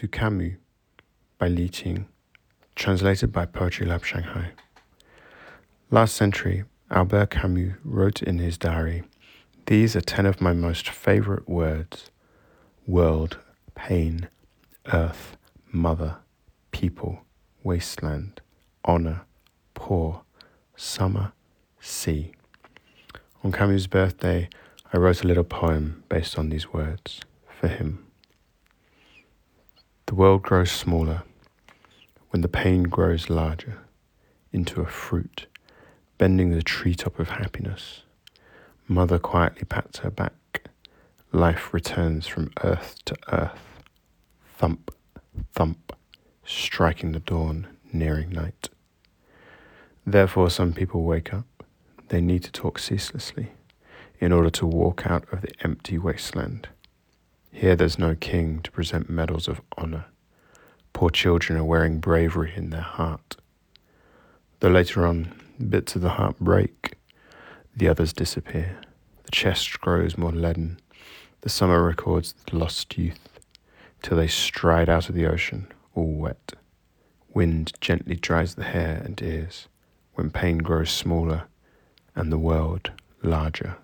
to Camus by Li Qing, translated by Poetry Lab Shanghai. Last century, Albert Camus wrote in his diary These are ten of my most favorite words world, pain, earth, mother, people, wasteland, honor, poor, summer, sea. On Camus' birthday, I wrote a little poem based on these words for him. The world grows smaller when the pain grows larger into a fruit, bending the treetop of happiness. Mother quietly pats her back. Life returns from earth to earth. Thump, thump, striking the dawn, nearing night. Therefore, some people wake up. They need to talk ceaselessly in order to walk out of the empty wasteland. Here there's no king to present medals of honor. Poor children are wearing bravery in their heart. Though later on, bits of the heart break, the others disappear. The chest grows more leaden. The summer records the lost youth, till they stride out of the ocean, all wet. Wind gently dries the hair and ears, when pain grows smaller and the world larger.